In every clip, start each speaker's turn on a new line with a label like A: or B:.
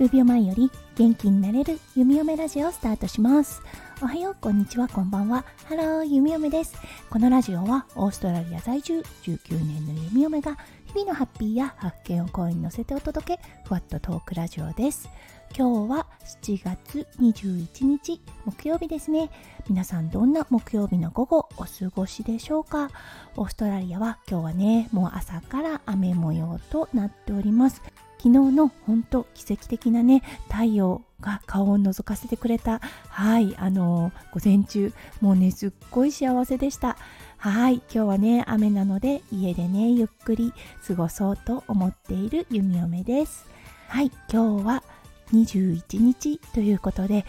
A: 数秒前より元気になれる弓嫁ラジオをスタートします。おはようこんにちはこんばんは。ハロー弓嫁です。このラジオはオーストラリア在住19年の弓嫁が日々のハッピーや発見を声に乗せてお届けふわっとトークラジオです。今日は7月21日木曜日ですね。皆さんどんな木曜日の午後お過ごしでしょうか？オーストラリアは今日はねもう朝から雨模様となっております。昨日の本当奇跡的なね太陽が顔を覗かせてくれた。はいあの午前中もうねすっごい幸せでした。はい今日はね雨なので家でねゆっくり過ごそうと思っている弓嫁です。はい今日は21日ということで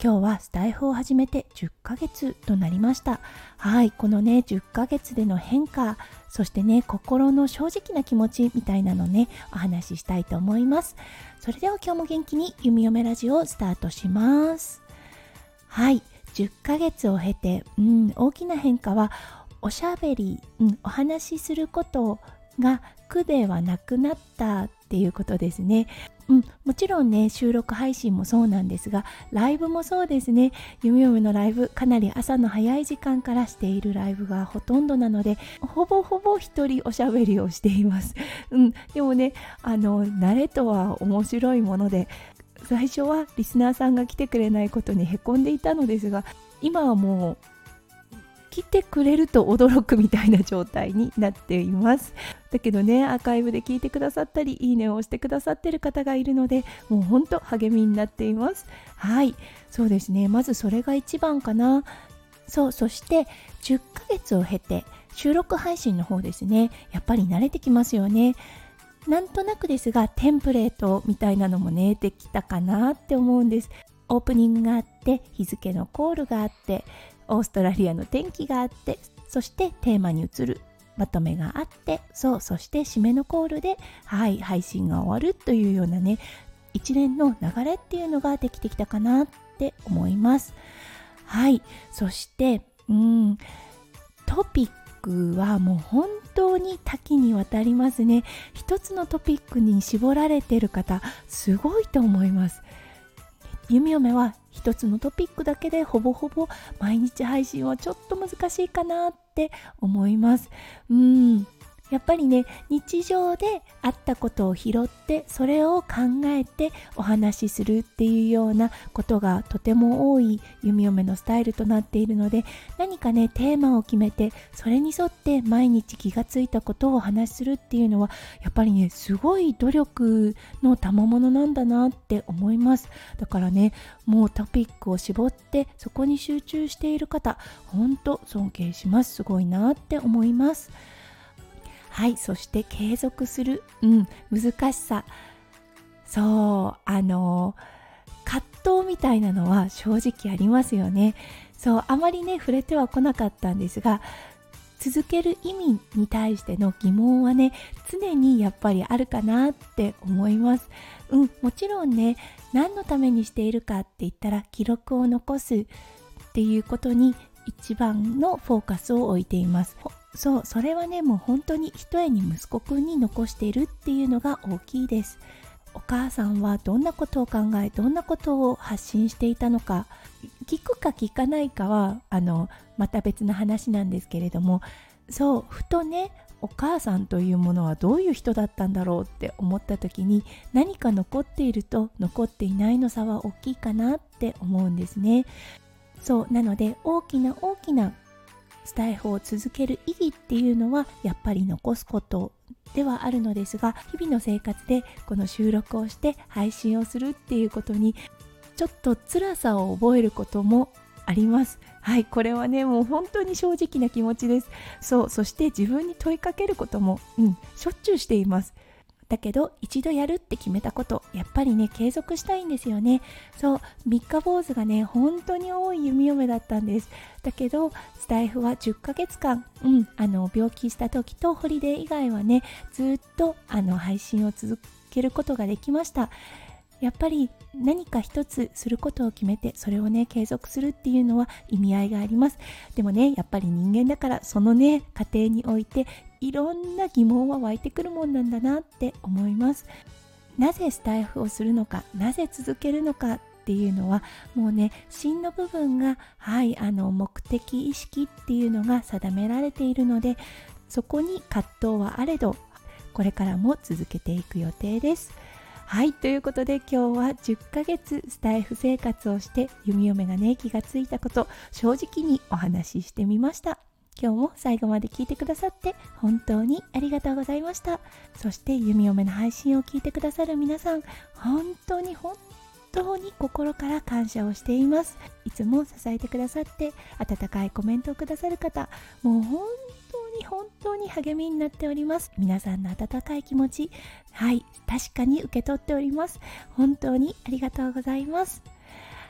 A: 今日はスタイフを始めて10ヶ月となりました。はいこのね10ヶ月での変化そしてね心の正直な気持ちみたいなのねお話ししたいと思います。それでは今日も元気に弓嫁ラジオをスタートします。はい10ヶ月を経て、うん、大きな変化はおしゃべり、うん、お話しすることが苦ではなくなったっていうことですね。うん、もちろんね収録配信もそうなんですがライブもそうですね。ゆみよみのライブかなり朝の早い時間からしているライブがほとんどなのでほぼほぼ一人おしゃべりをしています、うん、でもねあの慣れとは面白いもので最初はリスナーさんが来てくれないことにへこんでいたのですが今はもう来てくれると驚くみたいな状態になっています。だけどねアーカイブで聞いてくださったりいいねを押してくださってる方がいるのでもうほんと励みになっています。はい。そうですね。まずそれが一番かな。そうそして10ヶ月を経て収録配信の方ですね。やっぱり慣れてきますよね。なんとなくですがテンプレートみたいなのもねできたかなって思うんです。オープニングがあって日付のコールがあってオーストラリアの天気があってそしてテーマに移るまとめがあってそうそして締めのコールではい配信が終わるというようなね一連の流れっていうのができてきたかなって思います。はいそしてうんトピックはもう本当に多岐にわたりますね。一つのトピックに絞られてる方すごいと思います。弓嫁は一つのトピックだけでほぼほぼ毎日配信はちょっと難しいかなって思います。うん。やっぱりね日常であったことを拾ってそれを考えてお話しするっていうようなことがとても多い弓嫁のスタイルとなっているので何かねテーマを決めてそれに沿って毎日気がついたことをお話しするっていうのはやっぱりねすごい努力の賜物なんだなって思います。だからねもうトピックを絞ってそこに集中している方ほんと尊敬します。すごいなって思います。はいそして継続する、うん、難しさ。そうあの葛藤みたいなのは正直ありますよね。そうあまりね触れてはこなかったんですが続ける意味に対しての疑問はね常にやっぱりあるかなって思います。うんもちろんね何のためにしているかって言ったら記録を残すっていうことに一番のフォーカスを置いています。そうそれはねもう本当に一重に息子くんに残しているっていうのが大きいです。お母さんはどんなことを考えどんなことを発信していたのか聞くか聞かないかはあのまた別の話なんですけれども。そうふとねお母さんというものはどういう人だったんだろうって思った時に何か残っていると残っていないの差は大きいかなって思うんですね。そうなので大きな大きなスタイフを続ける意義っていうのはやっぱり残すことではあるのですが日々の生活でこの収録をして配信をするっていうことにちょっと辛さを覚えることもあります。はいこれはねもう本当に正直な気持ちです。そうそして自分に問いかけることもうんしょっちゅうしています。だけど一度やるって決めたことやっぱりね継続したいんですよね。そう三日坊主がね本当に多い弓嫁だったんです。だけどスタイフは10ヶ月間、うん、あの病気した時とホリデー以外はねずっとあの配信を続けることができました。やっぱり何か一つすることを決めてそれをね継続するっていうのは意味合いがあります。でもねやっぱり人間だからそのね過程においていろんな疑問は湧いてくるもんなんだなって思います。なぜスタイフをするのかなぜ続けるのかっていうのはもうね芯の部分がはいあの目的意識っていうのが定められているのでそこに葛藤はあれどこれからも続けていく予定です。はいということで今日は10ヶ月スタイフ生活をして弓嫁がね気がついたこと正直にお話ししてみました。今日も最後まで聞いてくださって本当にありがとうございました。そして弓嫁の配信を聞いてくださる皆さん本当に本当に心から感謝をしています。いつも支えてくださって温かいコメントをくださる方もう本当に本当に励みになっております。皆さんの温かい気持ちはい確かに受け取っております。本当にありがとうございます。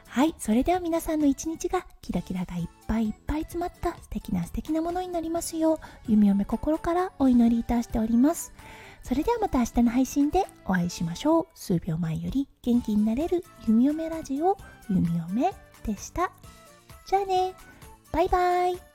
A: はいそれでは皆さんの一日がキラキラがいっぱいいっぱい詰まった素敵な素敵なものになりますよう弓嫁心からお祈りいたしております。それではまた明日の配信でお会いしましょう。数秒前より元気になれる弓嫁ラジオ弓嫁でした。じゃあね。バイバイ。